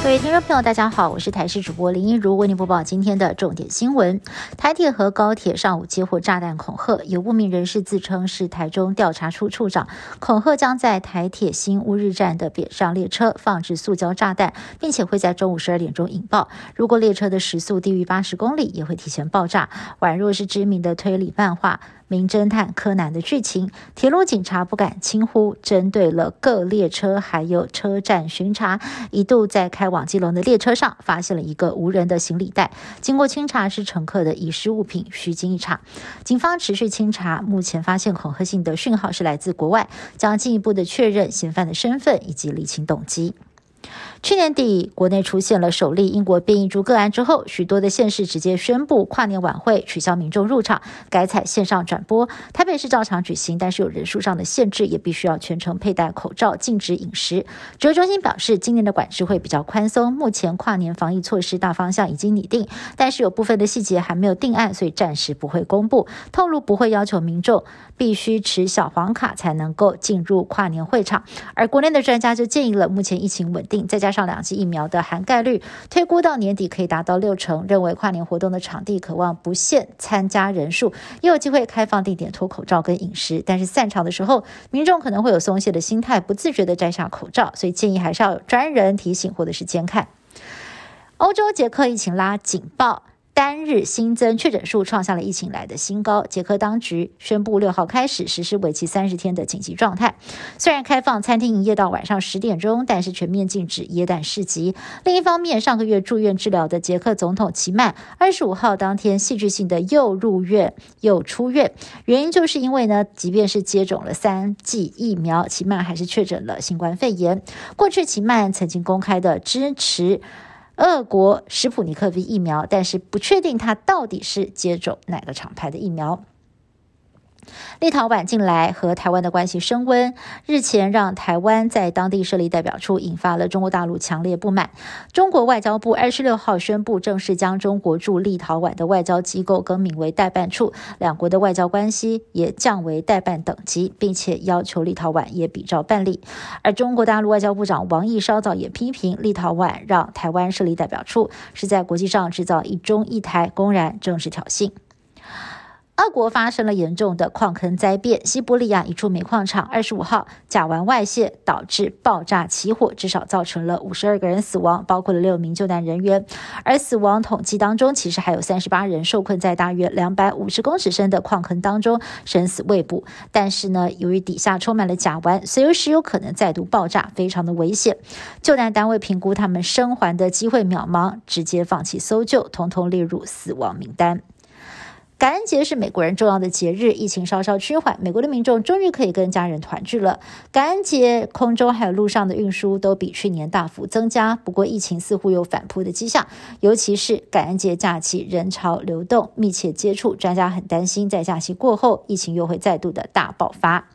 各位听众朋友，大家好，我是台视主播林一如，为您播报今天的重点新闻。台铁和高铁上午接获炸弹恐吓，有不明人士自称是台中调查处处长，恐吓将在台铁新乌日站的北上列车放置塑胶炸弹，并且会在中午十二点钟引爆。如果列车的时速低于八十公里，也会提前爆炸，宛若是知名的推理漫画。名侦探柯南的剧情，铁路警察不敢轻忽，针对了各列车还有车站巡查，一度在开往基隆的列车上发现了一个无人的行李袋，经过清查是乘客的遗失物品，虚惊一场。警方持续清查，目前发现恐吓性的讯号是来自国外，将进一步的确认嫌犯的身份以及理清动机。去年底，国内出现了首例英国变异株个案之后，许多的县市直接宣布跨年晚会取消民众入场，改采线上转播。台北市照常举行，但是有人数上的限制，也必须要全程佩戴口罩，禁止饮食。指挥中心表示，今年的管制会比较宽松，目前跨年防疫措施大方向已经拟定，但是有部分的细节还没有定案，所以暂时不会公布。透露不会要求民众必须持小黄卡才能够进入跨年会场。而国内的专家就建议了，目前疫情稳定，再加加上两剂疫苗的涵盖率，推估到年底可以达到六成。认为跨年活动的场地渴望不限参加人数，也有机会开放地点脱口罩跟饮食。但是散场的时候，民众可能会有松懈的心态，不自觉的摘下口罩，所以建议还是要有专人提醒或者是监看。欧洲捷克疫情拉警报。单日新增确诊数创下了疫情来的新高。捷克当局宣布六号开始实施为期三十天的紧急状态。虽然开放餐厅营业到晚上十点钟，但是全面禁止椰蛋市集。另一方面，上个月住院治疗的捷克总统齐曼二十五号当天戏剧性的又入院又出院，原因就是因为呢，即便是接种了三剂疫苗，齐曼还是确诊了新冠肺炎。过去齐曼曾经公开的支持。俄国史普尼克 V 疫苗，但是不确定它到底是接种哪个厂牌的疫苗。立陶宛近来和台湾的关系升温，日前让台湾在当地设立代表处，引发了中国大陆强烈不满。中国外交部二十六号宣布，正式将中国驻立陶宛的外交机构更名为代办处，两国的外交关系也降为代办等级，并且要求立陶宛也比照办理。而中国大陆外交部长王毅稍早也批评立陶宛让台湾设立代表处，是在国际上制造一中一台，公然政治挑衅。俄国发生了严重的矿坑灾变，西伯利亚一处煤矿厂二十五号甲烷外泄导致爆炸起火，至少造成了五十二个人死亡，包括了六名救难人员。而死亡统计当中，其实还有三十八人受困在大约两百五十公尺深的矿坑当中，生死未卜。但是呢，由于底下充满了甲烷，随时有可能再度爆炸，非常的危险。救难单位评估他们生还的机会渺茫，直接放弃搜救，统统列入死亡名单。感恩节是美国人重要的节日，疫情稍稍趋缓，美国的民众终于可以跟家人团聚了。感恩节空中还有路上的运输都比去年大幅增加，不过疫情似乎有反扑的迹象，尤其是感恩节假期人潮流动、密切接触，专家很担心在假期过后，疫情又会再度的大爆发。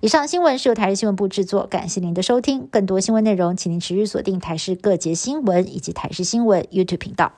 以上新闻是由台视新闻部制作，感谢您的收听。更多新闻内容，请您持续锁定台视各节新闻以及台视新闻 YouTube 频道。